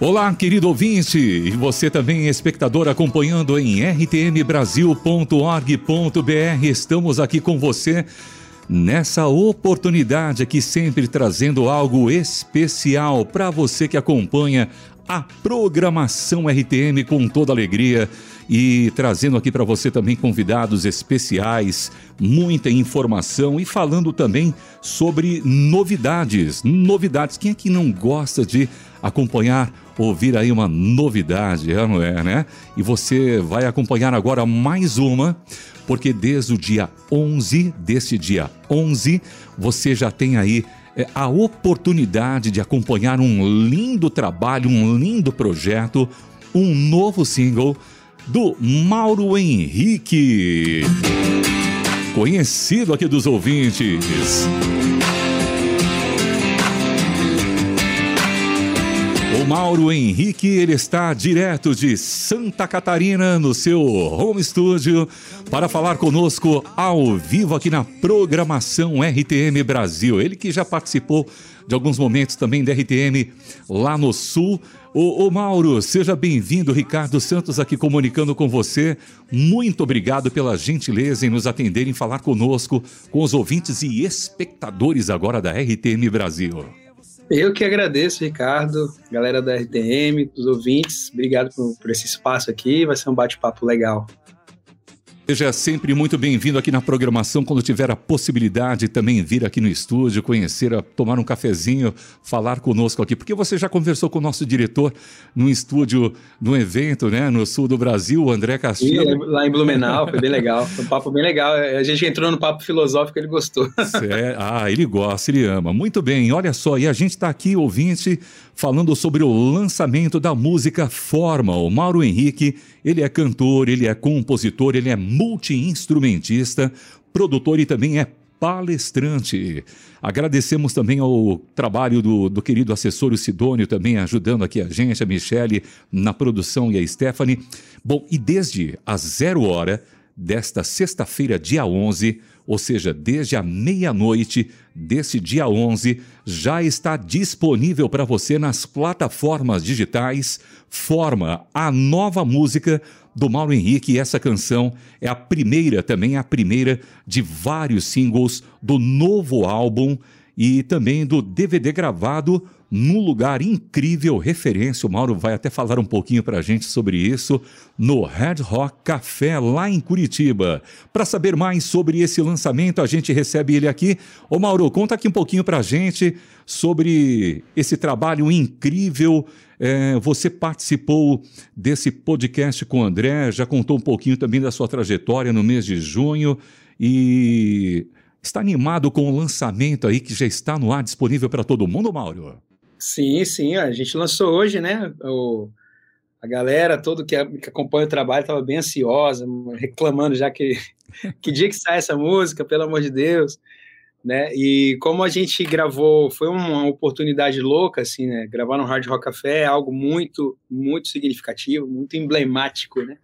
Olá, querido ouvinte, e você também, espectador, acompanhando em rtmbrasil.org.br. Estamos aqui com você nessa oportunidade aqui, sempre trazendo algo especial para você que acompanha a programação RTM com toda alegria e trazendo aqui para você também convidados especiais, muita informação e falando também sobre novidades. Novidades. Quem é que não gosta de acompanhar, ouvir aí uma novidade, é, não é, né? E você vai acompanhar agora mais uma, porque desde o dia 11, desse dia 11, você já tem aí é, a oportunidade de acompanhar um lindo trabalho, um lindo projeto, um novo single do Mauro Henrique. Conhecido aqui dos ouvintes. Mauro Henrique, ele está direto de Santa Catarina no seu home studio para falar conosco ao vivo aqui na programação RTM Brasil. Ele que já participou de alguns momentos também da RTM lá no Sul. Ô, ô Mauro, seja bem-vindo. Ricardo Santos aqui comunicando com você. Muito obrigado pela gentileza em nos atender, em falar conosco, com os ouvintes e espectadores agora da RTM Brasil. Eu que agradeço, Ricardo, galera da RTM, os ouvintes. Obrigado por, por esse espaço aqui. Vai ser um bate-papo legal. Seja sempre muito bem-vindo aqui na programação. Quando tiver a possibilidade também vir aqui no estúdio, conhecer, tomar um cafezinho, falar conosco aqui, porque você já conversou com o nosso diretor no estúdio, no evento, né, no sul do Brasil, o André Castilho. Lá em Blumenau, foi bem legal. Foi um papo bem legal. A gente entrou no papo filosófico, ele gostou. É, ah, ele gosta, ele ama. Muito bem, olha só, e a gente está aqui, ouvinte, falando sobre o lançamento da música Forma. O Mauro Henrique, ele é cantor, ele é compositor, ele é multi-instrumentista, produtor e também é palestrante. Agradecemos também ao trabalho do, do querido assessor Sidônio também ajudando aqui a gente, a Michele na produção e a Stephanie. Bom, e desde a zero hora desta sexta-feira, dia 11, ou seja, desde a meia-noite desse dia 11, já está disponível para você nas plataformas digitais. Forma a nova música do Mauro Henrique e essa canção é a primeira, também a primeira de vários singles do novo álbum e também do DVD gravado num lugar incrível, referência. O Mauro vai até falar um pouquinho para a gente sobre isso no Red Rock Café, lá em Curitiba. Para saber mais sobre esse lançamento, a gente recebe ele aqui. Ô Mauro, conta aqui um pouquinho para a gente sobre esse trabalho incrível. É, você participou desse podcast com o André, já contou um pouquinho também da sua trajetória no mês de junho e está animado com o lançamento aí que já está no ar disponível para todo mundo, Mauro? Sim, sim, a gente lançou hoje, né? O, a galera todo que, que acompanha o trabalho estava bem ansiosa, reclamando já que que dia que sai essa música, pelo amor de Deus, né? E como a gente gravou, foi uma oportunidade louca, assim, né? Gravar no Hard Rock Café é algo muito, muito significativo, muito emblemático, né?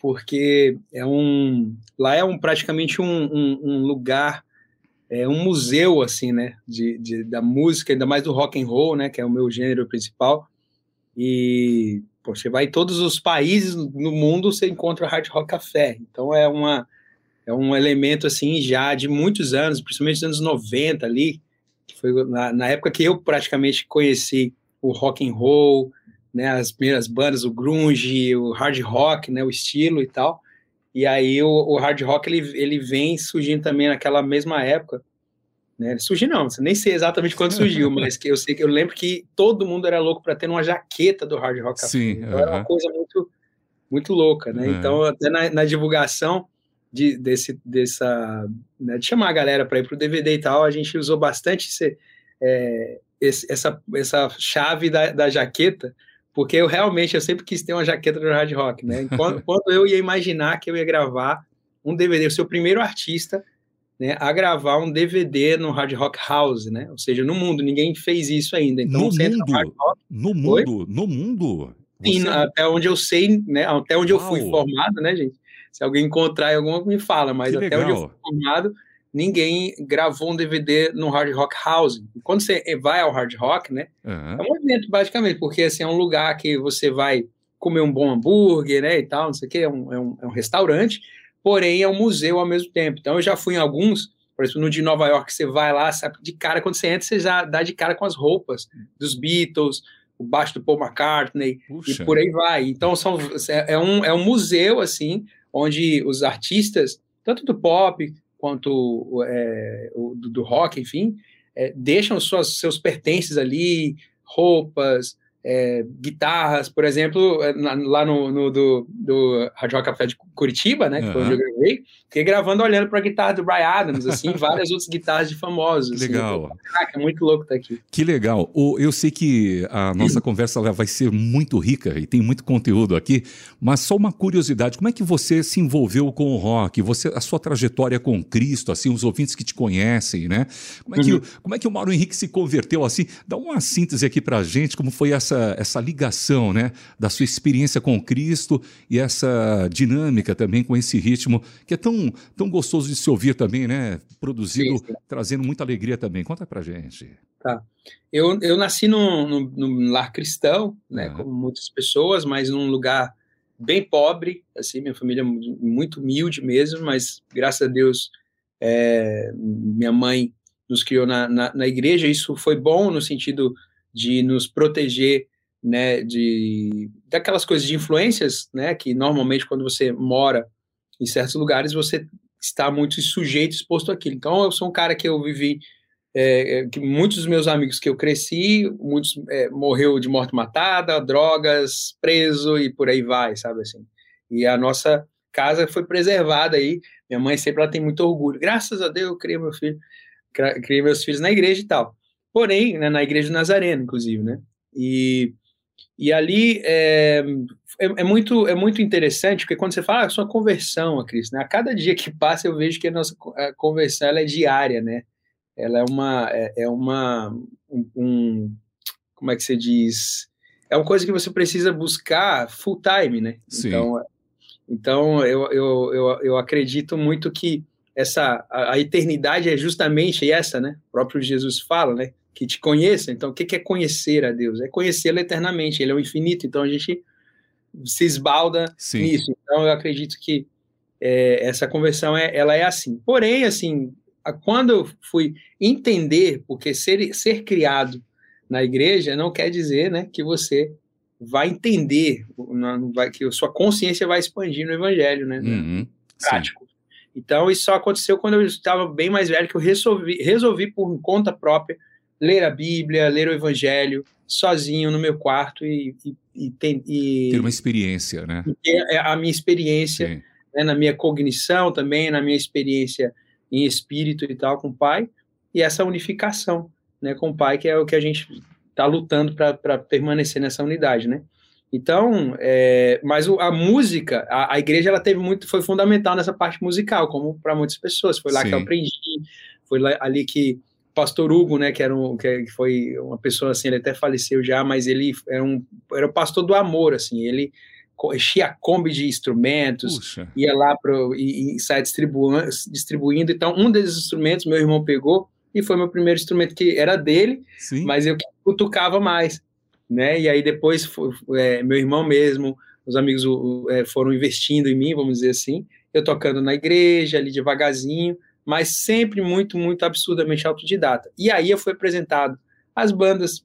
Porque é um, lá é um praticamente um, um, um lugar é um museu assim, né, de, de, da música, ainda mais do rock and roll, né, que é o meu gênero principal. E pô, você vai em todos os países no mundo, você encontra hard rock café. Então é uma é um elemento assim já de muitos anos, principalmente dos anos 90 ali, que foi na, na época que eu praticamente conheci o rock and roll, né, as primeiras bandas, o grunge, o hard rock, né, o estilo e tal. E aí o, o, hard rock ele, ele vem surgindo também naquela mesma época. Né? Surgiu não, nem sei exatamente quando surgiu, mas que eu sei que eu lembro que todo mundo era louco para ter uma jaqueta do hard rock. Sim, então, era uma coisa muito muito louca, né? Então até na, na divulgação de, desse, dessa, né, de chamar a galera para ir pro DVD e tal, a gente usou bastante esse, é, esse, essa, essa chave da, da jaqueta porque eu realmente, eu sempre quis ter uma jaqueta do hard rock, né? Quando, quando eu ia imaginar que eu ia gravar um DVD, eu ser o primeiro artista né, a gravar um DVD no Hard Rock House, né? Ou seja, no mundo, ninguém fez isso ainda. Então, no mundo? No, rock, no mundo? No mundo? Sim, você... até onde eu sei, né? Até onde Uau. eu fui formado, né, gente? Se alguém encontrar alguma, me fala, mas que até legal. onde eu fui formado, ninguém gravou um DVD no Hard Rock House. Quando você vai ao Hard Rock, né? Uhum. É um evento, basicamente, porque assim, é um lugar que você vai comer um bom hambúrguer, né? E tal, não sei o quê, é um, é um, é um restaurante, porém é um museu ao mesmo tempo. Então eu já fui em alguns, por exemplo, no de Nova York, você vai lá, sabe, de cara, quando você entra, você já dá de cara com as roupas dos Beatles, o baixo do Paul McCartney Puxa. e por aí vai. Então são, é, um, é um museu, assim, onde os artistas, tanto do pop quanto é, do, do, rock, enfim, é, deixam suas, seus pertences ali, roupas, é, guitarras, por exemplo, é, lá no, no do, do Rádio Rock Café de Curitiba, né, que uhum. foi onde eu gravei, fiquei gravando olhando para a guitarra do Brian Adams, assim, várias outras guitarras de famosos. Assim. legal. Caraca, é muito louco estar tá aqui. Que legal. Eu sei que a nossa conversa vai ser muito rica e tem muito conteúdo aqui, mas só uma curiosidade, como é que você se envolveu com o rock? Você, a sua trajetória com Cristo, assim, os ouvintes que te conhecem, né? Como é que, uhum. como é que o Mauro Henrique se converteu assim? Dá uma síntese aqui para a gente, como foi essa essa, essa ligação né, da sua experiência com Cristo e essa dinâmica também com esse ritmo que é tão, tão gostoso de se ouvir também, né? Produzido, sim, sim. trazendo muita alegria também. Conta pra gente. Tá. Eu, eu nasci num, num, num lar cristão, né, uhum. como muitas pessoas, mas num lugar bem pobre, assim, minha família é muito humilde mesmo, mas graças a Deus é, minha mãe nos criou na, na, na, igreja, isso foi bom no sentido de nos proteger né, de daquelas coisas de influências, né, que normalmente quando você mora em certos lugares você está muito sujeito, exposto àquilo. Então eu sou um cara que eu vivi é, é, que muitos dos meus amigos que eu cresci, muitos é, morreu de morte matada, drogas, preso e por aí vai, sabe assim. E a nossa casa foi preservada aí. Minha mãe sempre ela tem muito orgulho. Graças a Deus eu criei meu filho, criei meus filhos na igreja e tal. Porém, né, na igreja do Nazareno, inclusive, né? E e ali é, é, é, muito, é muito interessante, porque quando você fala ah, sua conversão a Cristo, né? a cada dia que passa eu vejo que a nossa a conversão ela é diária, né? Ela é uma, é, é uma um, um, como é que você diz? É uma coisa que você precisa buscar full time, né? Sim. Então, então eu, eu, eu, eu acredito muito que essa a, a eternidade é justamente essa, né? O próprio Jesus fala, né? Que te conheça. Então, o que é conhecer a Deus? É conhecê-lo eternamente. Ele é o infinito. Então, a gente se esbalda Sim. nisso. Então, eu acredito que é, essa conversão é, ela é assim. Porém, assim, quando eu fui entender, porque ser, ser criado na igreja não quer dizer, né, que você vai entender, não vai, que a sua consciência vai expandir no evangelho, né? Uhum. Prático. Sim. Então, isso só aconteceu quando eu estava bem mais velho, que eu resolvi, resolvi por conta própria ler a Bíblia, ler o Evangelho sozinho no meu quarto e, e, e, e ter uma experiência, né? Ter a minha experiência né, na minha cognição também, na minha experiência em espírito e tal com o Pai e essa unificação, né, com o Pai que é o que a gente está lutando para permanecer nessa unidade, né? Então, é, mas a música, a, a, igreja ela teve muito, foi fundamental nessa parte musical, como para muitas pessoas. Foi lá Sim. que eu aprendi, foi lá, ali que pastor Hugo, né, que era um, que foi uma pessoa assim, ele até faleceu já, mas ele era um era o pastor do amor, assim, ele enchia a Kombi de instrumentos, Puxa. ia lá pro, e, e saia distribuindo, distribuindo. Então, um desses instrumentos meu irmão pegou e foi meu primeiro instrumento que era dele, Sim. mas eu tocava mais, né? E aí depois foi, é, meu irmão mesmo, os amigos é, foram investindo em mim, vamos dizer assim, eu tocando na igreja ali devagarzinho, mas sempre muito, muito absurdamente autodidata. E aí eu fui apresentado as bandas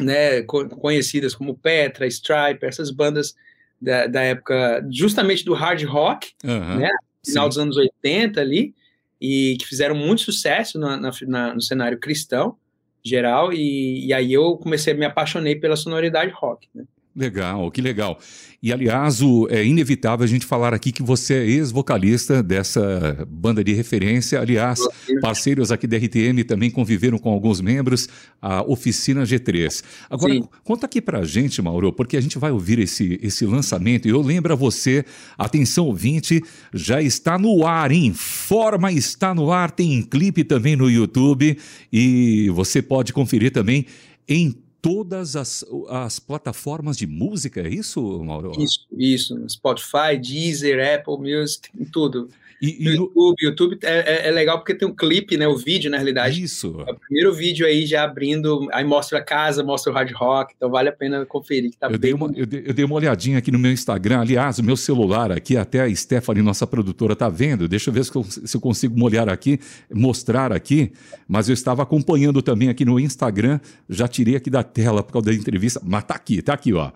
né, conhecidas como Petra, Stripe, essas bandas da, da época justamente do hard rock, uhum, né, final sim. dos anos 80 ali, e que fizeram muito sucesso na, na, no cenário cristão geral, e, e, aí eu comecei, me apaixonei pela sonoridade rock, né. Legal, que legal. E aliás, o, é inevitável a gente falar aqui que você é ex-vocalista dessa banda de referência. Aliás, parceiros aqui da RTM também conviveram com alguns membros, a Oficina G3. Agora, Sim. conta aqui pra gente, Mauro, porque a gente vai ouvir esse, esse lançamento e eu lembro a você, atenção ouvinte, já está no ar, em forma está no ar, tem clipe também no YouTube e você pode conferir também em todas as, as plataformas de música, é isso, Mauro? Isso, isso. Spotify, Deezer, Apple Music, tudo. E, e no YouTube, YouTube é, é, é, legal porque tem um clipe, né? O vídeo, na realidade. Isso. É o primeiro vídeo aí já abrindo, aí mostra a casa, mostra o hard rock, então vale a pena conferir. Que tá eu, dei uma, eu, dei, eu, dei uma, olhadinha aqui no meu Instagram, aliás, o meu celular aqui, até a Stephanie, nossa produtora, tá vendo. Deixa eu ver se eu, se eu consigo molhar aqui, mostrar aqui, mas eu estava acompanhando também aqui no Instagram, já tirei aqui da tela por causa da entrevista, mas tá aqui, tá aqui, ó.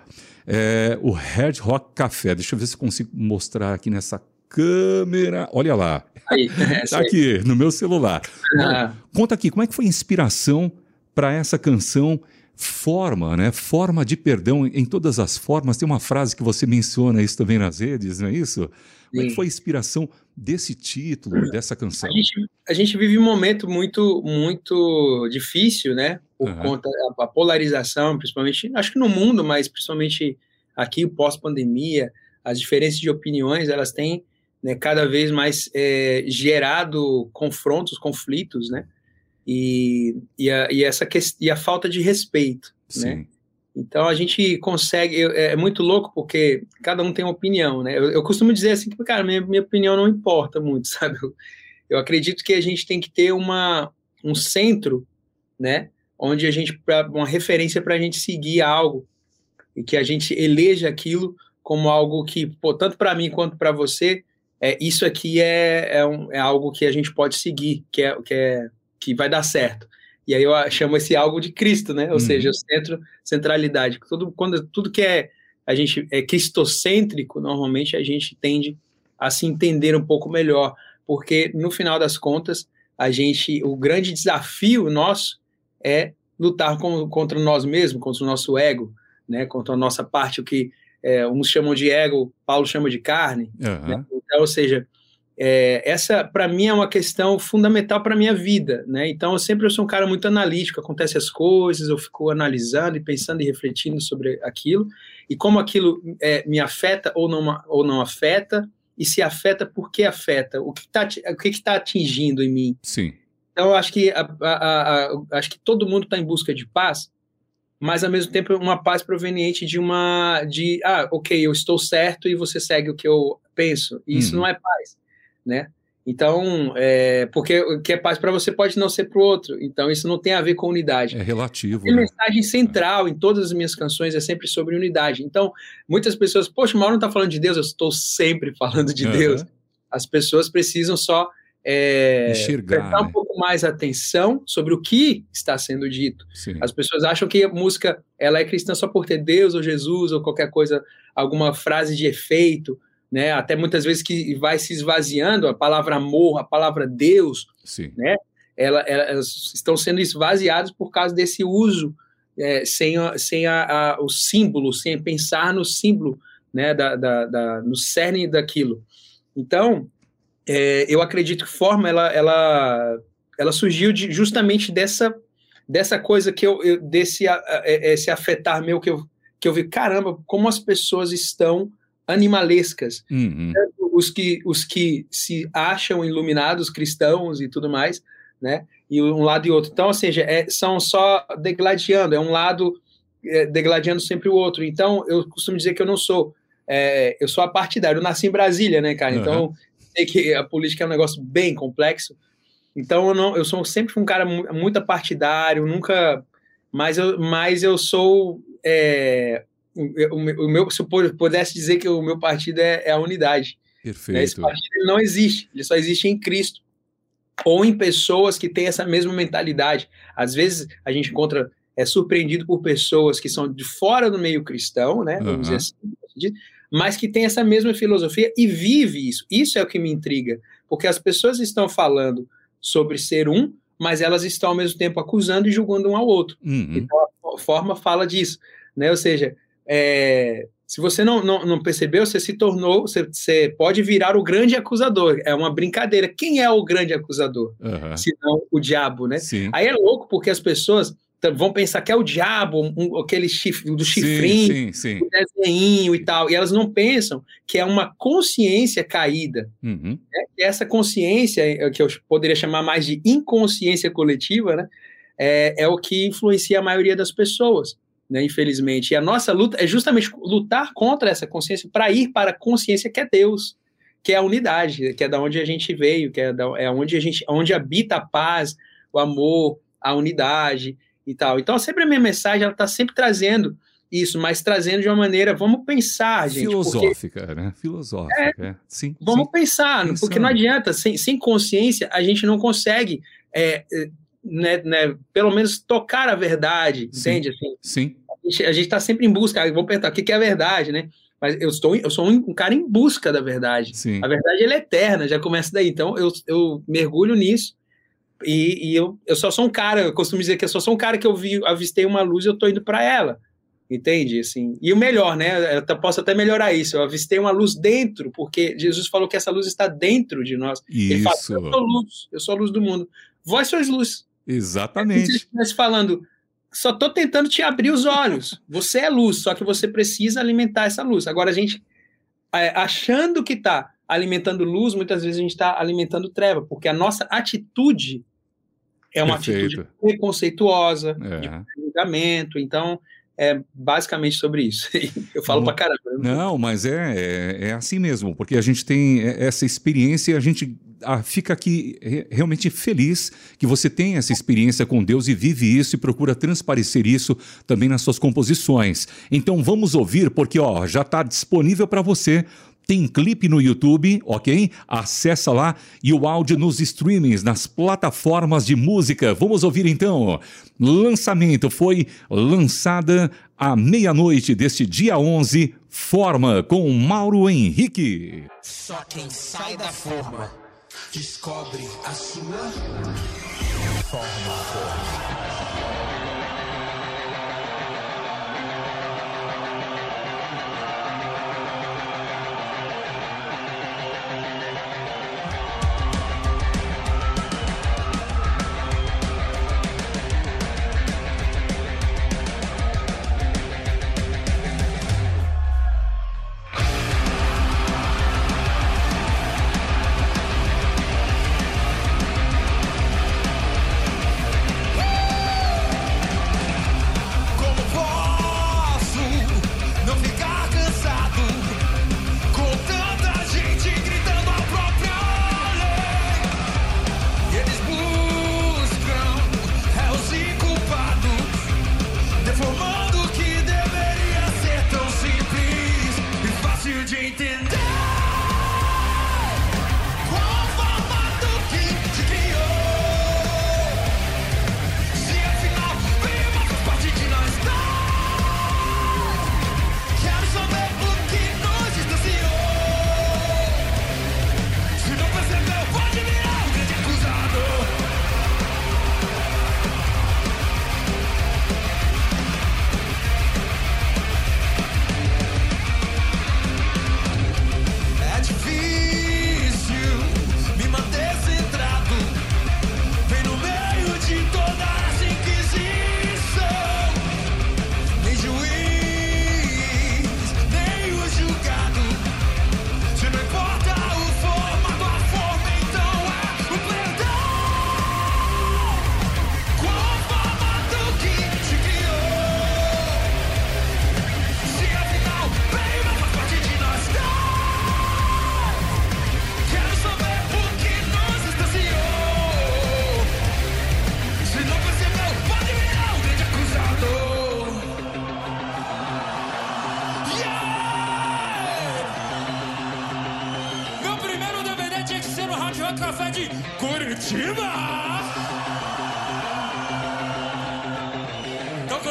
É, o Hard Rock Café, deixa eu ver se eu consigo mostrar aqui nessa câmera. Olha lá. Aí, tá aqui, no meu celular. Ah. Conta aqui, como é que foi a inspiração para essa canção? Forma, né? Forma de perdão em todas as formas. Tem uma frase que você menciona isso também nas redes, não é isso? Como é que foi a inspiração desse título, dessa canção? A gente, a gente vive um momento muito, muito difícil, né? Por uhum. conta da polarização, principalmente, acho que no mundo, mas principalmente aqui, pós-pandemia, as diferenças de opiniões, elas têm né, cada vez mais é, gerado confrontos, conflitos, né? E, e, a, e essa que, e a falta de respeito, né? Sim. né? Então a gente consegue, é, é, muito louco porque cada um tem uma opinião, né? Eu, eu costumo dizer assim que, cara, minha, minha opinião não importa muito, sabe? Eu, eu acredito que a gente tem que ter uma, um centro, né? Onde a gente, uma referência para a gente seguir algo e que a gente eleja aquilo como algo que, pô, tanto para mim quanto para você, é, isso aqui é, é, um, é, algo que a gente pode seguir, que, é, que, é, que vai dar certo. E aí eu chamo esse algo de Cristo, né? Ou uhum. seja, o centro, centralidade. Tudo, quando, tudo que é, a gente é cristocêntrico, normalmente a gente tende a se entender um pouco melhor, porque no final das contas, a gente, o grande desafio nosso é lutar com, contra nós mesmos, contra o nosso ego, né? Contra a nossa parte, o que é, uns chamam de ego, Paulo chama de carne. Uhum. Né? Então, ou seja, é, essa para mim é uma questão fundamental para minha vida, né? Então eu sempre eu sou um cara muito analítico, acontece as coisas, eu fico analisando e pensando e refletindo sobre aquilo e como aquilo é, me afeta ou não ou não afeta e se afeta por que afeta, o que está o que está atingindo em mim. Sim. Então eu acho que a, a, a, acho que todo mundo está em busca de paz mas ao mesmo tempo uma paz proveniente de uma de ah, ok, eu estou certo e você segue o que eu penso. E isso não é paz, né? Então, é, porque o que é paz para você pode não ser para o outro. Então, isso não tem a ver com unidade. É relativo. A né? mensagem central em todas as minhas canções é sempre sobre unidade. Então, muitas pessoas, poxa, o Mauro não está falando de Deus, eu estou sempre falando de uhum. Deus. As pessoas precisam só é, Enxergar, prestar um né? pouco mais atenção sobre o que está sendo dito. Sim. As pessoas acham que a música ela é cristã só por ter Deus ou Jesus ou qualquer coisa, alguma frase de efeito, né? Até muitas vezes que vai se esvaziando a palavra amor, a palavra Deus, Sim. né? Ela, elas estão sendo esvaziadas por causa desse uso é, sem, sem a, a, o símbolo, sem pensar no símbolo, né? Da, da, da no cerne daquilo. Então, é, eu acredito que forma ela, ela, ela surgiu de, justamente dessa, dessa coisa que eu, eu desse a, a, esse afetar meu que eu, que eu vi, caramba, como as pessoas estão animalescas. Uhum. Os, que, os que se acham iluminados, cristãos e tudo mais, né? E um lado e outro. Então, ou seja, é, são só degladiando, é um lado é, degladiando sempre o outro. Então, eu costumo dizer que eu não sou. É, eu sou apartidário. Eu nasci em Brasília, né, cara? Então, sei que a política é um negócio bem complexo. Então eu não, eu sou sempre um cara muito partidário, nunca, mas eu, mas eu sou é, o, o, meu, se eu pudesse dizer que o meu partido é, é a unidade. Perfeito. Esse partido não existe, ele só existe em Cristo ou em pessoas que têm essa mesma mentalidade. Às vezes a gente encontra é surpreendido por pessoas que são de fora do meio cristão, né? Vamos uhum. dizer assim, mas que tem essa mesma filosofia e vive isso. Isso é o que me intriga, porque as pessoas estão falando sobre ser um, mas elas estão ao mesmo tempo acusando e julgando um ao outro. Uhum. Então a forma fala disso, né? Ou seja, é, se você não, não, não, percebeu, você se tornou, você, você, pode virar o grande acusador. É uma brincadeira. Quem é o grande acusador? Uhum. Se não o diabo, né? Sim. Aí é louco porque as pessoas vão pensar que é o diabo, um, aquele chifre, do chifrinho, sim, sim, sim. o desenho e tal, e elas não pensam que é uma consciência caída. Uhum. Né? Essa consciência, é, que eu poderia chamar mais de inconsciência coletiva, né? é, é o que influencia a maioria das pessoas, né, infelizmente. E a nossa luta é justamente lutar contra essa consciência para ir para a consciência que é Deus, que é a unidade, que é da onde a gente veio, que é, da, é onde a gente, onde habita a paz, o amor, a unidade e tal. Então, sempre a minha mensagem ela está sempre trazendo isso, mas trazendo de uma maneira, vamos pensar, gente. Filosófica, porque, né? Filosófica, é, é. sim. Vamos sim. pensar, Pensando. porque não adianta, sem, sem consciência, a gente não consegue, é, é, né, né, pelo menos tocar a verdade, sim. entende? Assim, sim. A gente está sempre em busca, vamos perguntar, o que é a verdade, né? Mas eu, estou, eu sou um, cara em busca da verdade. Sim. A verdade é eterna, já começa daí. Então eu, eu mergulho nisso e, e, eu, eu só sou um cara, eu costumo dizer que eu só sou um cara que eu vi, avistei uma luz e eu estou indo para ela. Entende? Assim, e o melhor, né? Eu posso até melhorar isso. Eu avistei uma luz dentro, porque Jesus falou que essa luz está dentro de nós. Isso. Ele fala, eu sou luz, eu sou a luz do mundo. Vós sois luz. Exatamente. Se estivesse falando, só estou tentando te abrir os olhos. Você é luz, só que você precisa alimentar essa luz. Agora, a gente, é, achando que está alimentando luz, muitas vezes a gente está alimentando treva, porque a nossa atitude é uma Perfeito. atitude preconceituosa, é. de julgamento. Então, é basicamente sobre isso. Eu falo para pra caramba. Não, mas é, é, é, assim mesmo, porque a gente tem essa experiência e a gente ah, fica aqui realmente feliz que você tem essa experiência com Deus e vive isso e procura transparecer isso também nas suas composições. Então vamos ouvir, porque ó, já está disponível para você tem clipe no YouTube, ok? Acessa lá e o áudio nos streamings, nas plataformas de música. Vamos ouvir então. Lançamento foi lançada à meia-noite deste dia 11, Forma com Mauro Henrique. Só quem sai da forma descobre a sua forma.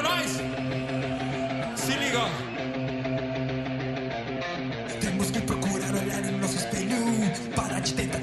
Nós. Se liga. Temos que procurar olhar em nosso espelho para te tentar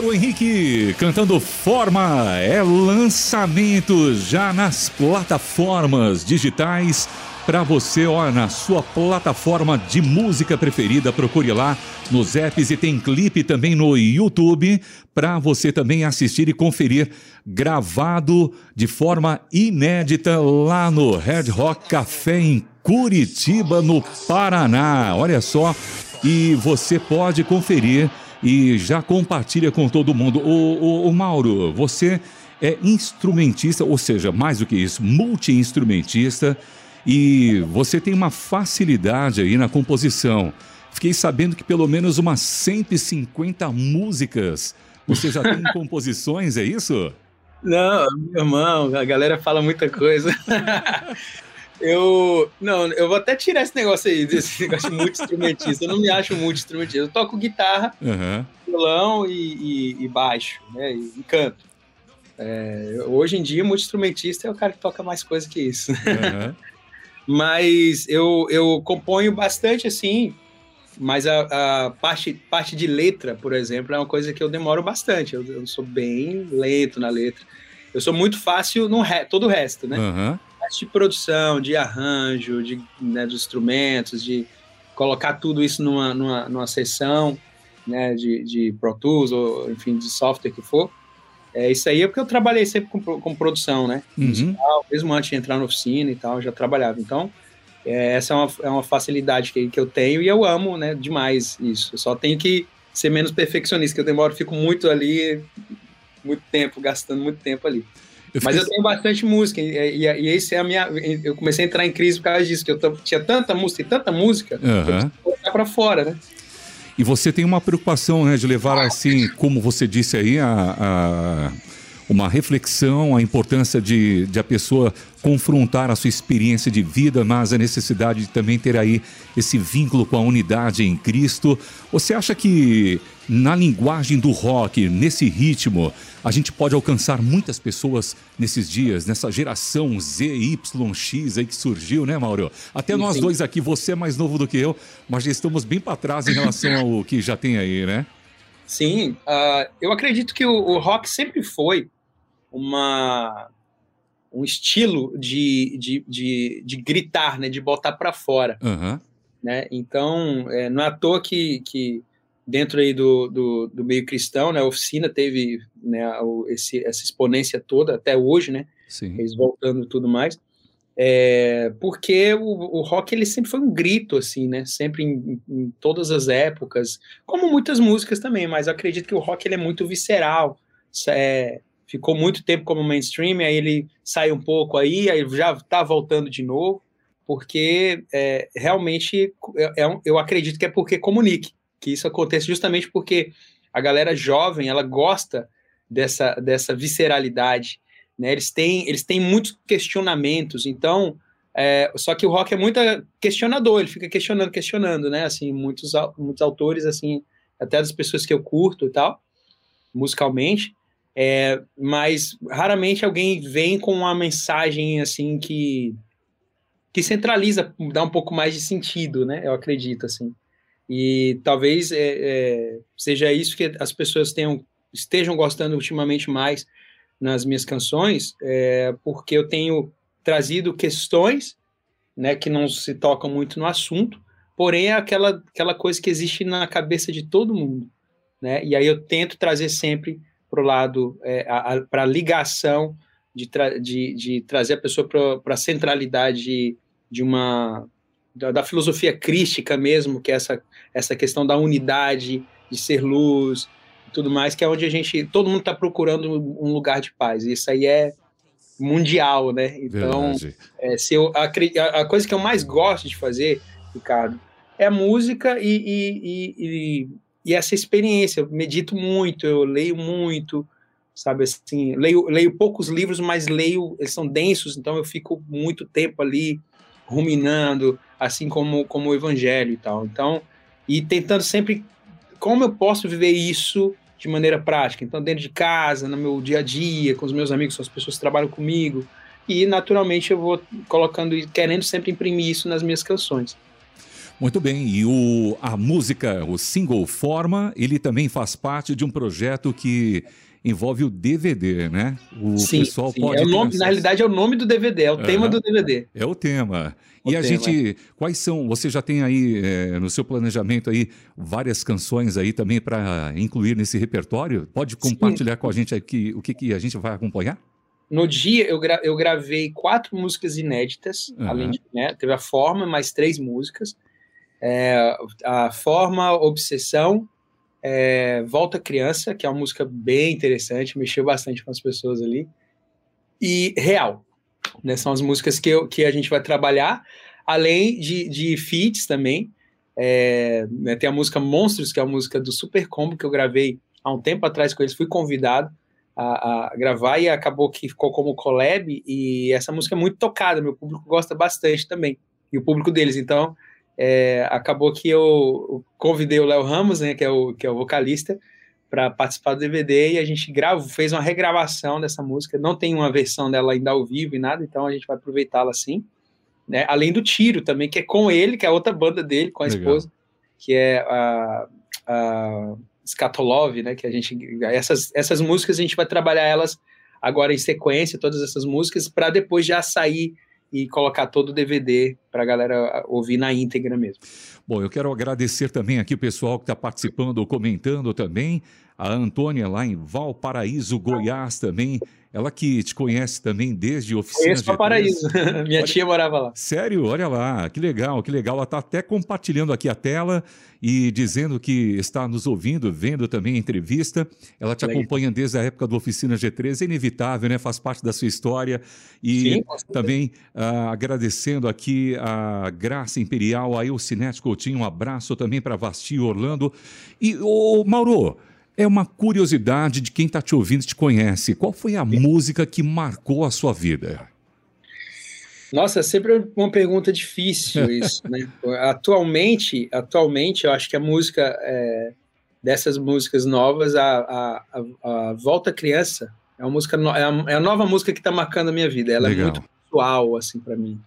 Mauro Henrique cantando Forma é lançamento já nas plataformas digitais para você, ó, na sua plataforma de música preferida, procure lá nos apps e tem clipe também no YouTube para você também assistir e conferir gravado de forma inédita lá no Red Rock Café em Curitiba, no Paraná. Olha só, e você pode conferir e já compartilha com todo mundo. O, o, o Mauro, você é instrumentista, ou seja, mais do que isso, multi-instrumentista, e você tem uma facilidade aí na composição. Fiquei sabendo que pelo menos umas 150 músicas você já tem composições, é isso? Não, meu irmão, a galera fala muita coisa. Eu. Não, eu vou até tirar esse negócio aí, desse negócio de multi-instrumentista. Eu não me acho multi-instrumentista. Eu toco guitarra, uhum. violão e, e, e, baixo, né? E, e canto. É, hoje em dia, multi-instrumentista é o cara que toca mais coisa que isso. Uhum. mas eu, eu componho bastante assim. Mas a, a, parte, parte de letra, por exemplo, é uma coisa que eu demoro bastante. Eu, eu sou bem lento na letra. Eu sou muito fácil no re, todo o resto, né? Uhum de produção, de arranjo, de, né, de instrumentos, de colocar tudo isso numa, numa, numa sessão né, de, de Pro Tools, ou enfim, de software que for. É, isso aí é porque eu trabalhei sempre com, com produção, né? Uhum. Musical, mesmo antes de entrar na oficina e tal, eu já trabalhava. Então, é, essa é uma, é uma facilidade que, que eu tenho e eu amo né, demais isso. Eu só tenho que ser menos perfeccionista, que eu demoro, fico muito ali, muito tempo, gastando muito tempo ali. Eu Mas eu tenho bastante música, e, e, e, esse é a minha. Eu comecei a entrar em crise por causa disso, que eu tinha tanta música e tanta música, uhum. que colocar pra fora, né? E você tem uma preocupação, né, de levar assim, como você disse aí, a, a uma reflexão, a importância de, de a pessoa confrontar a sua experiência de vida, mas a necessidade de também ter aí esse vínculo com a unidade em Cristo. Você acha que na linguagem do rock, nesse ritmo, a gente pode alcançar muitas pessoas nesses dias, nessa geração Z, Y, X aí que surgiu, né, Mauro? Até sim, nós sim. dois aqui, você é mais novo do que eu, mas já estamos bem para trás em relação ao que já tem aí, né? Sim, uh, eu acredito que o, o rock sempre foi uma um estilo de, de, de, de gritar, né, de botar para fora. Uhum. Né? Então, é, não é à toa que, que dentro aí do, do, do meio cristão, né, a oficina teve né, esse, essa exponência toda até hoje, né, Sim. eles voltando e tudo mais, é, porque o, o, rock ele sempre foi um grito, assim, né, sempre em, em, todas as épocas, como muitas músicas também, mas eu acredito que o rock ele é muito visceral, é, ficou muito tempo como mainstream, aí ele sai um pouco aí, aí já está voltando de novo, porque é, realmente é, é eu acredito que é porque comunique, que isso acontece justamente porque a galera jovem ela gosta dessa, dessa visceralidade, né? Eles têm eles têm muitos questionamentos, então é, só que o rock é muito questionador, ele fica questionando, questionando, né? Assim, muitos muitos autores assim, até das pessoas que eu curto e tal, musicalmente, é, mas raramente alguém vem com uma mensagem assim que que centraliza, dá um pouco mais de sentido, né? Eu acredito assim. E talvez é, é, seja isso que as pessoas tenham estejam gostando ultimamente mais nas minhas canções, é, porque eu tenho trazido questões, né, que não se tocam muito no assunto, porém é aquela aquela coisa que existe na cabeça de todo mundo, né? E aí eu tento trazer sempre para o lado, é, para a ligação de, tra de, de, trazer a pessoa para a centralidade de, de uma da, da, filosofia crística mesmo, que é essa, essa questão da unidade, de ser luz e tudo mais, que é onde a gente, todo mundo está procurando um lugar de paz. E isso aí é mundial, né? Então, é, se eu, a, a, coisa que eu mais gosto de fazer, Ricardo, é a música e, e, e, e essa experiência. Eu medito muito, eu leio muito, sabe assim, leio, leio poucos livros, mas leio, eles são densos, então eu fico muito tempo ali ruminando, assim como, como o evangelho e tal. Então, e tentando sempre como eu posso viver isso de maneira prática. Então, dentro de casa, no meu dia a dia, com os meus amigos, com as pessoas que trabalham comigo, e naturalmente eu vou colocando e querendo sempre imprimir isso nas minhas canções. Muito bem, e o, a música, o single Forma, ele também faz parte de um projeto que envolve o DVD, né? O sim, pessoal sim. pode. É o nome, na realidade, é o nome do DVD, é o tema do DVD. É o tema. O e a gente, quais são? Você já tem aí é, no seu planejamento aí várias canções aí também para incluir nesse repertório? Pode compartilhar sim. com a gente aqui o que, que a gente vai acompanhar? No dia eu, gra eu gravei quatro músicas inéditas, uhum. além de, né, teve a forma, mais três músicas. É, a forma, obsessão, é, Volta Criança, que é uma música bem interessante, mexeu bastante com as pessoas ali. E Real, né? São as músicas que, eu, que a gente vai trabalhar, além de, de feats também. É, né, tem a música Monstros, que é a música do Super Combo, que eu gravei há um tempo atrás com eles, fui convidado a, a, gravar e acabou que ficou como collab, e essa música é muito tocada, meu público gosta bastante também, e o público deles, então é, acabou que eu convidei o Léo Ramos, né, que, é o, que é o vocalista, para participar do DVD e a gente gravou, fez uma regravação dessa música. Não tem uma versão dela ainda ao vivo e nada, então a gente vai aproveitá-la assim. Né? Além do Tiro também, que é com ele, que é a outra banda dele, com a Legal. esposa, que é a, a Skatolov, né? Que a gente essas, essas músicas a gente vai trabalhar elas agora em sequência, todas essas músicas, para depois já sair e colocar todo o DVD para a galera ouvir na íntegra mesmo. Bom, eu quero agradecer também aqui o pessoal que está participando, comentando também. A Antônia lá em Valparaíso, Goiás também. Ela que te conhece também desde oficina Conheço Valparaíso. Minha olha, tia morava lá. Sério? Olha lá, que legal, que legal. Ela está até compartilhando aqui a tela e dizendo que está nos ouvindo, vendo também a entrevista. Ela te legal. acompanha desde a época do Oficina G3, é inevitável, né? Faz parte da sua história. E Sim, também uh, agradecendo aqui a Graça Imperial, a Elcinete Coutinho, um abraço também para Vasti Orlando. E, ô, Mauro, é uma curiosidade de quem está te ouvindo te conhece. Qual foi a música que marcou a sua vida? Nossa, é sempre uma pergunta difícil isso, né? atualmente, atualmente, eu acho que a música é, dessas músicas novas, a, a, a, Volta Criança, é uma música, no, é, a, é a nova música que está marcando a minha vida. Ela Legal. é muito pessoal, assim, para mim.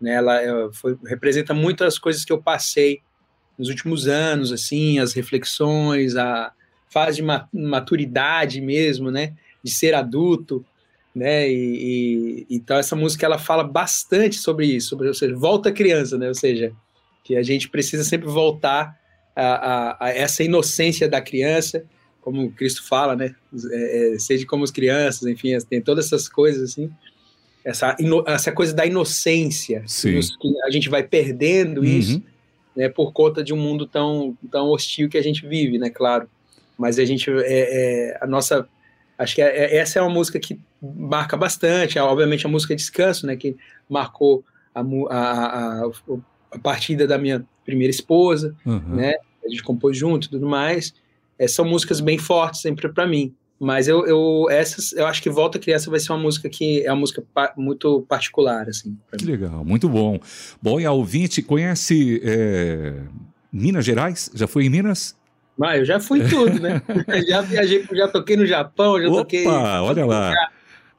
Né? Ela é, foi, representa muitas coisas que eu passei nos últimos anos, assim, as reflexões, a, fase de maturidade mesmo, né? De ser adulto, né? E, e, então essa música ela fala bastante sobre isso, sobre, ou seja, volta criança, né? Ou seja, que a gente precisa sempre voltar a, a, a essa inocência da criança, como Cristo fala, né? É, é, seja como as crianças, enfim, tem todas essas coisas assim. Essa, essa coisa da inocência, Sim. que a gente vai perdendo uhum. isso, né, por conta de um mundo tão, tão hostil que a gente vive, né, claro. Mas a gente, é, é a nossa, acho que é, é, essa é uma música que marca bastante, é, obviamente a música Descanso, né, que marcou a, a, a, a partida da minha primeira esposa, uhum. né, a gente compôs junto e tudo mais, é, são músicas bem fortes sempre para mim, mas eu, eu, essas, eu acho que Volta Criança vai ser uma música que é uma música pa, muito particular, assim. Que legal, muito bom. Bom, e a ouvinte conhece é, Minas Gerais? Já foi em Minas? Mas eu já fui tudo, né? já viajei, já toquei no Japão, já Opa, toquei. olha lá.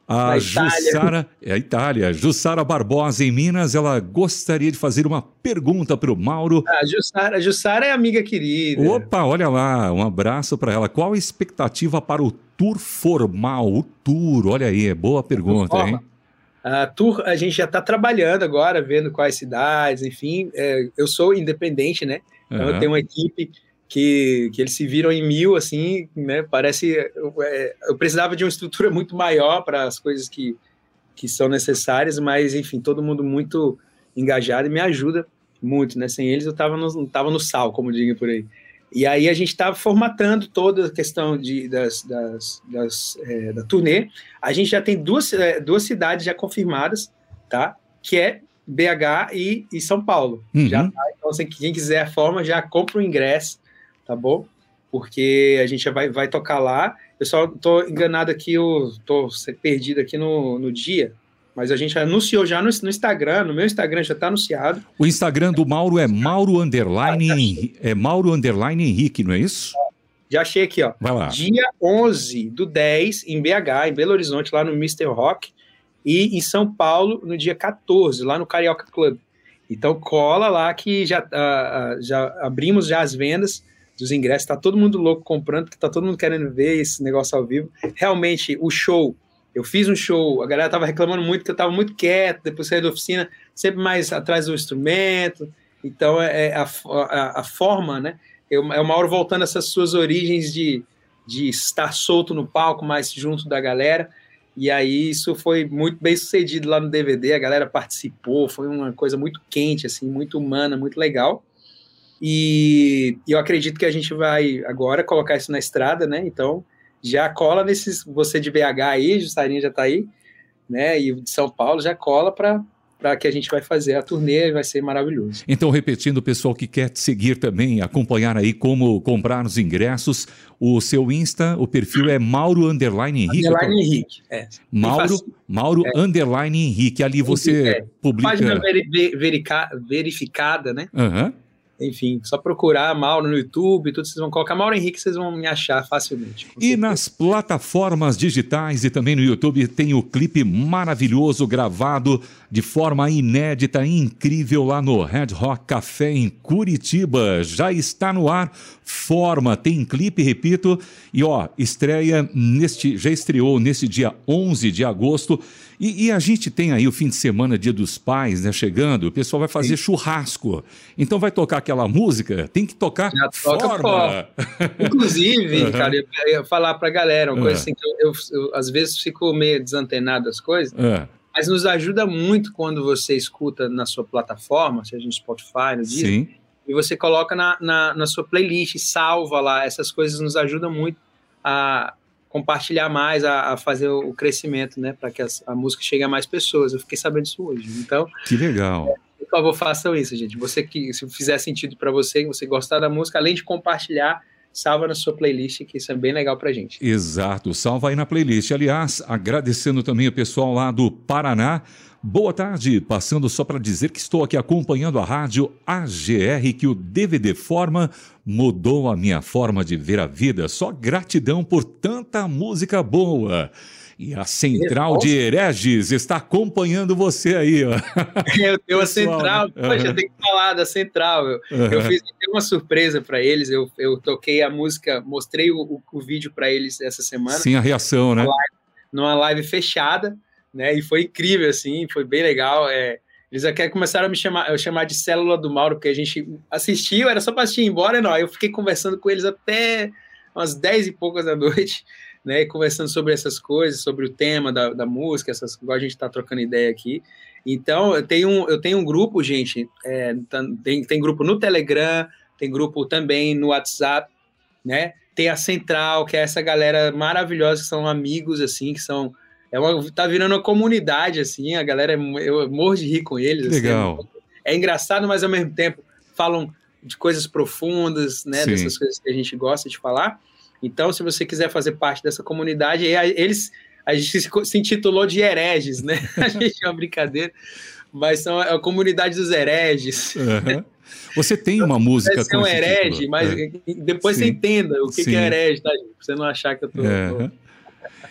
A Jussara, é a Itália, Jussara Barbosa em Minas, ela gostaria de fazer uma pergunta para o Mauro. A Jussara, a Jussara é amiga querida. Opa, olha lá, um abraço para ela. Qual a expectativa para o tour formal, o tour? Olha aí, é boa pergunta, hein? A tour, a gente já está trabalhando agora, vendo quais cidades, enfim. É, eu sou independente, né? Então uhum. eu tenho uma equipe que, que eles se viram em mil, assim, né? Parece. Eu, é, eu precisava de uma estrutura muito maior para as coisas que, que são necessárias, mas, enfim, todo mundo muito engajado e me ajuda muito, né? Sem eles eu estava no, tava no sal, como dizem por aí. E aí a gente estava formatando toda a questão de, das, das, das é, da turnê. A gente já tem duas, é, duas cidades já confirmadas, tá? Que é BH e, e São Paulo. Uhum. Já tá? Então, assim, quem quiser a forma, já compra o ingresso tá bom? Porque a gente vai, vai tocar lá. Eu só tô enganado aqui, eu tô perdido aqui no, no dia, mas a gente anunciou já no, no, Instagram, no meu Instagram já está anunciado. O Instagram do Mauro é Mauro Underline, é Mauro Underline Henrique, não é isso? Já achei aqui, ó. Vai lá. Dia 11 do 10, em BH, em Belo Horizonte, lá no Mr. Rock, e em São Paulo, no dia 14, lá no Carioca Club. Então cola lá que já, uh, já abrimos já as vendas dos ingressos, tá todo mundo louco comprando, tá todo mundo querendo ver esse negócio ao vivo. Realmente, o show, eu fiz um show, a galera tava reclamando muito que eu tava muito quieto, depois saí da oficina, sempre mais atrás do instrumento. Então, é, é a, a, a forma, né? É o Mauro voltando essas suas origens de, de estar solto no palco, mais junto da galera. E aí isso foi muito bem sucedido lá no DVD, a galera participou, foi uma coisa muito quente, assim, muito humana, muito legal. E eu acredito que a gente vai agora colocar isso na estrada, né? Então já cola nesses, você de BH aí, Justarinha já está aí, né? E de São Paulo já cola para para que a gente vai fazer a turnê, vai ser maravilhoso. Então, repetindo, o pessoal que quer te seguir também, acompanhar aí como comprar os ingressos, o seu Insta, o perfil é Mauro Underline Henrique. Underline Henrique, é. Mauro, Mauro é. Underline Henrique. Ali você é. publica... Página verica verificada, né? Aham. Uhum enfim, só procurar Mauro no YouTube, tudo, vocês vão colocar Mauro Henrique, vocês vão me achar facilmente. E nas plataformas digitais e também no YouTube tem o clipe maravilhoso gravado de forma inédita e incrível lá no Red Rock Café em Curitiba. Já está no ar, forma, tem clipe, repito, e ó, estreia neste, já estreou nesse dia 11 de agosto. E, e, a gente tem aí o fim de semana, dia dos pais, né, chegando, o pessoal vai fazer Sim. churrasco. Então vai tocar aquela música, tem que tocar Já toca. Inclusive, uhum. cara, eu ia falar pra galera, uma uhum. coisa assim que eu, eu, eu, às vezes fico meio desantenado das coisas, uhum. mas nos ajuda muito quando você escuta na sua plataforma, seja no Spotify, no Disney, Sim. e você coloca na, na, na sua playlist, salva lá, essas coisas nos ajudam muito a compartilhar mais, a, a fazer o crescimento, né, para que as, a música chegue a mais pessoas. Eu fiquei sabendo disso hoje. Então, que legal. É, por favor, façam isso, gente. Você que se fizer sentido para você, você gostar da música, além de compartilhar, salva na sua playlist, que isso é bem legal pra gente. Exato, salva aí na playlist. Aliás, agradecendo também o pessoal lá do Paraná. Boa tarde, passando só para dizer que estou aqui acompanhando a rádio AGR, que o DVD Forma mudou a minha forma de ver a vida. Só gratidão por tanta música boa. E a Central de Hereges está acompanhando você aí, ó. Eu tenho a Central, né? poxa, tem que falar da Central. Eu, uhum. eu fiz uma surpresa para eles, eu, eu toquei a música, mostrei o, o, o vídeo para eles essa semana. Sim, a reação, né? Live, numa live fechada, né? E foi incrível, assim, foi bem legal. É, eles até começaram a me chamar, eu chamar de célula do Mauro, porque a gente assistiu, era só para assistir embora, não. Eu fiquei conversando com eles até umas 10 e poucas da noite né, conversando sobre essas coisas, sobre o tema da, da música, essas, igual a gente está trocando ideia aqui. Então, eu tenho, eu tenho um grupo, gente, é, tem, tem grupo no Telegram, tem grupo também no WhatsApp, né? Tem a Central, que é essa galera maravilhosa, que são amigos, assim, que são... É uma, tá virando uma comunidade, assim, a galera, eu morro de rir com eles. Assim, Legal. é, é engraçado, mas ao mesmo tempo falam de coisas profundas, né? Sim. Dessas coisas que a gente gosta de falar. Então, se você quiser fazer parte dessa comunidade, eles a gente se intitulou de hereges, né? A gente é uma brincadeira, mas são a comunidade dos hereges. Uhum. Você tem uma música é um herege, título. mas é. depois Sim. você entenda o que, que é herege, tá? Pra você não achar que eu tô... Uhum.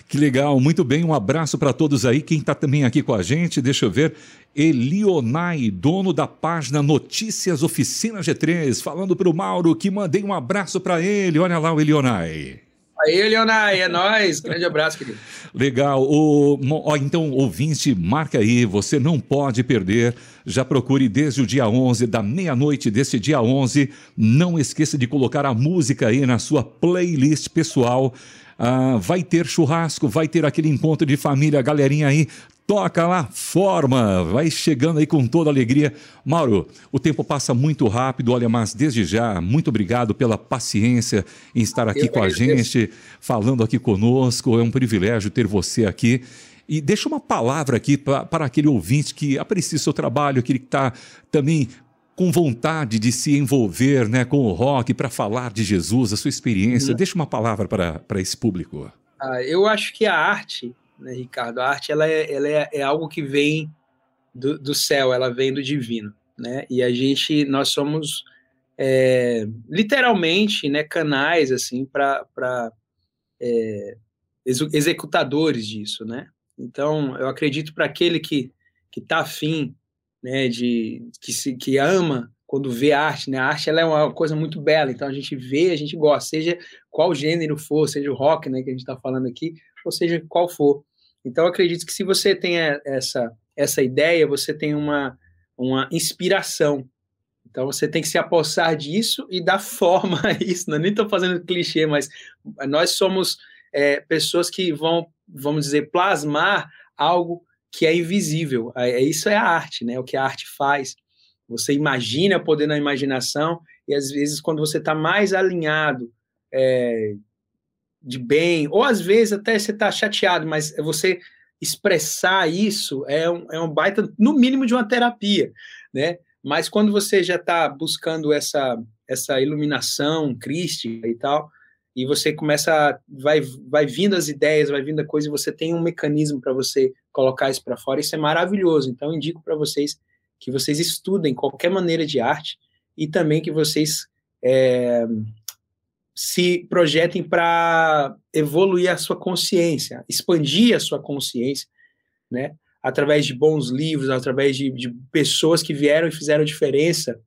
Que legal, muito bem, um abraço para todos aí. Quem está também aqui com a gente, deixa eu ver. Elionai, dono da página Notícias Oficina G3, falando para o Mauro que mandei um abraço para ele. Olha lá o Elionai. Aí, Leonai, é nóis. Grande abraço, querido. Legal. O, ó, então, ouvinte, marca aí. Você não pode perder. Já procure desde o dia 11, da meia-noite desse dia 11. Não esqueça de colocar a música aí na sua playlist pessoal. Ah, vai ter churrasco, vai ter aquele encontro de família, galerinha aí. Toca lá, forma, vai chegando aí com toda alegria. Mauro, o tempo passa muito rápido, olha, mas desde já, muito obrigado pela paciência em estar aqui Eu com a gente, falando aqui conosco. É um privilégio ter você aqui. E deixa uma palavra aqui para aquele ouvinte que aprecia o seu trabalho, aquele que está também com vontade de se envolver né, com o rock para falar de Jesus, a sua experiência. Uhum. Deixa uma palavra para esse público. Ah, eu acho que a arte, né, Ricardo, a arte ela é, ela é, é algo que vem do, do, céu, ela vem do divino. Né? E a gente, nós somos é, literalmente né, canais assim para é, executadores disso. Né? Então, eu acredito para aquele que está afim né, de que se que ama quando vê arte, né? A arte ela é uma coisa muito bela, então a gente vê, a gente gosta, seja qual gênero for, seja o rock, né, que a gente está falando aqui, ou seja qual for. Então acredito que se você tem essa essa ideia, você tem uma uma inspiração. Então você tem que se apossar disso e dar forma a isso. Não, é nem estou fazendo clichê, mas nós somos é, pessoas que vão, vamos dizer, plasmar algo que é invisível. É, é, isso é a arte, né? O que a arte faz. Você imagina poder na imaginação e às vezes quando você está mais alinhado é, de bem, ou às vezes até você está chateado, mas você expressar isso é um, é um baita, no mínimo, de uma terapia, né? Mas quando você já está buscando essa, essa iluminação crística e tal, e você começa, vai, vai vindo as ideias, vai vindo a coisa, e você tem um mecanismo para você colocar isso para fora, isso é maravilhoso. Então, indico para vocês que vocês estudem qualquer maneira de arte e também que vocês é, se projetem para evoluir a sua consciência, expandir a sua consciência, né? Através de bons livros, através de, de pessoas que vieram e fizeram diferença,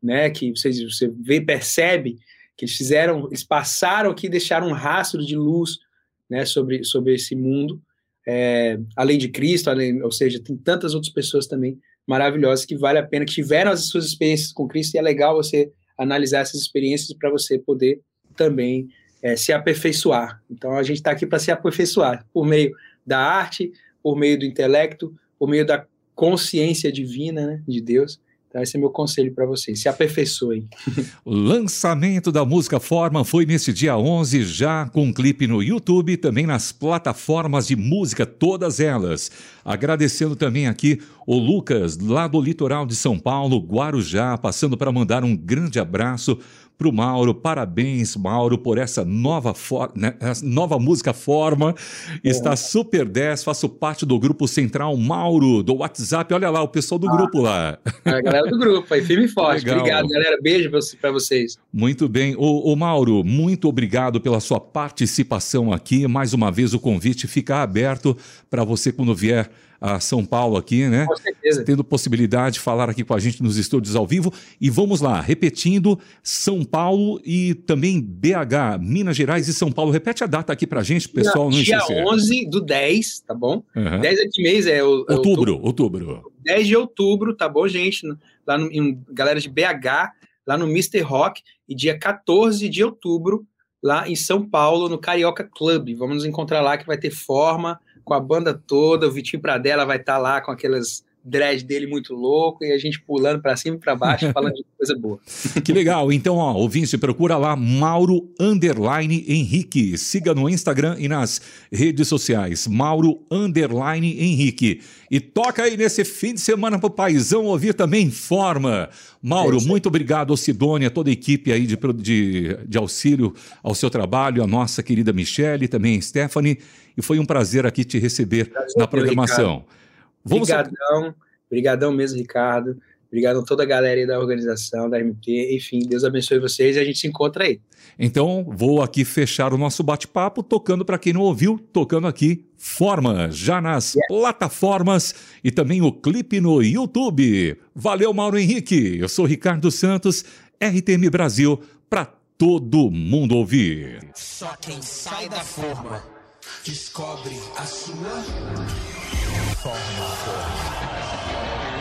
né? Que vocês, você vê, percebe que eles fizeram, eles passaram aqui, deixaram um rastro de luz, né? Sobre, sobre esse mundo, é, além de Cristo, além, ou seja, tem tantas outras pessoas também maravilhosas que vale a pena, que tiveram as suas experiências com Cristo, e é legal você analisar essas experiências para você poder também é, se aperfeiçoar. Então a gente está aqui para se aperfeiçoar por meio da arte, por meio do intelecto, por meio da consciência divina né, de Deus então, esse é meu conselho para vocês. Se aperfeiçoem. Lançamento da música Forma foi nesse dia 11, já com um clipe no YouTube, também nas plataformas de música, todas elas. Agradecendo também aqui o Lucas, lá do litoral de São Paulo, Guarujá, passando para mandar um grande abraço para o Mauro. Parabéns, Mauro, por essa nova, né, essa nova música Forma. Está super 10, faço parte do grupo central Mauro, do WhatsApp. Olha lá, o pessoal do ah, grupo lá. A galera do grupo, aí, firme e forte. Legal. Obrigado, galera. Beijo para vocês. Muito bem. O, o Mauro, muito obrigado pela sua participação aqui. Mais uma vez, o convite fica aberto para você quando vier a São Paulo aqui, né? Com certeza. Tendo possibilidade de falar aqui com a gente nos estúdios ao vivo. E vamos lá, repetindo, São Paulo e também BH, Minas Gerais e São Paulo. Repete a data aqui pra gente, pessoal não Dia esquecer. 11 do 10, tá bom? Uhum. 10 é que mês? É, o, é outubro, outubro, outubro. 10 de outubro, tá bom, gente? Lá no, em, galera de BH, lá no Mr. Rock. E dia 14 de outubro, lá em São Paulo, no Carioca Club. Vamos nos encontrar lá que vai ter forma com a banda toda, o Vitinho Pradella vai estar tá lá com aquelas dread dele muito louco e a gente pulando para cima e para baixo falando de coisa boa. Que legal. Então, ó, ouvinte, procura lá Mauro Underline Henrique. Siga no Instagram e nas redes sociais. Mauro Underline Henrique. E toca aí nesse fim de semana pro paizão ouvir também Forma. Mauro, é muito obrigado, Sidônia, toda a equipe aí de, de, de auxílio ao seu trabalho, a nossa querida Michele, também Stephanie. E foi um prazer aqui te receber prazer, na programação. Ricardo. Vamos Obrigadão, a... obrigadão mesmo, Ricardo. Obrigado a toda a galera aí da organização, da MT. Enfim, Deus abençoe vocês e a gente se encontra aí. Então, vou aqui fechar o nosso bate-papo tocando para quem não ouviu, tocando aqui Forma, já nas yeah. plataformas e também o clipe no YouTube. Valeu, Mauro Henrique. Eu sou Ricardo Santos, RTM Brasil, para todo mundo ouvir. Só quem sai da forma descobre a sua forma.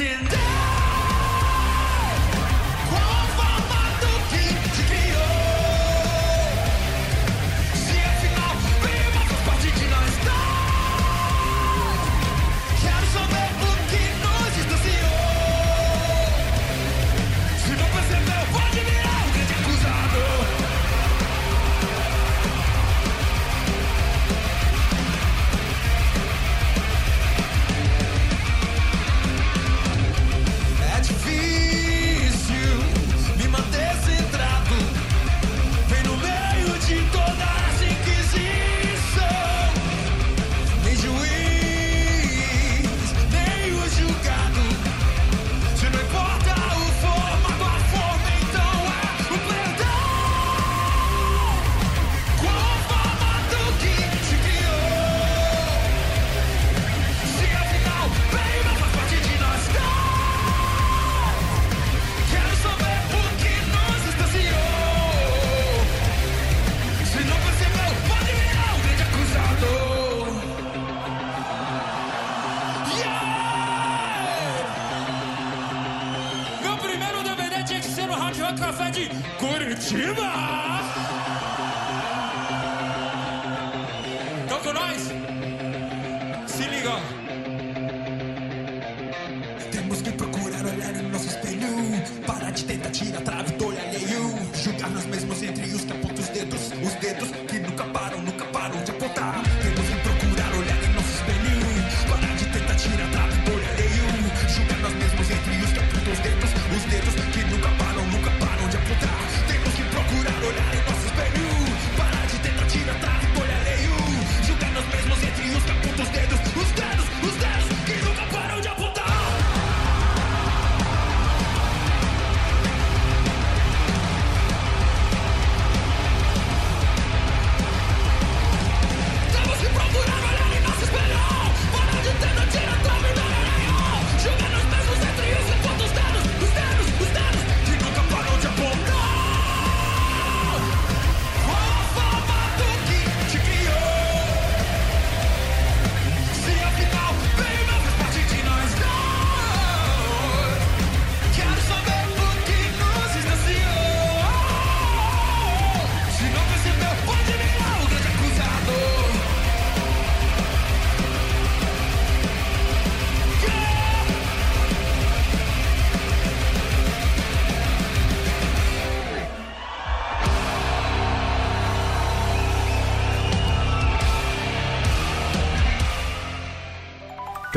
still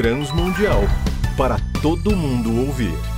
Transmundial para todo mundo ouvir.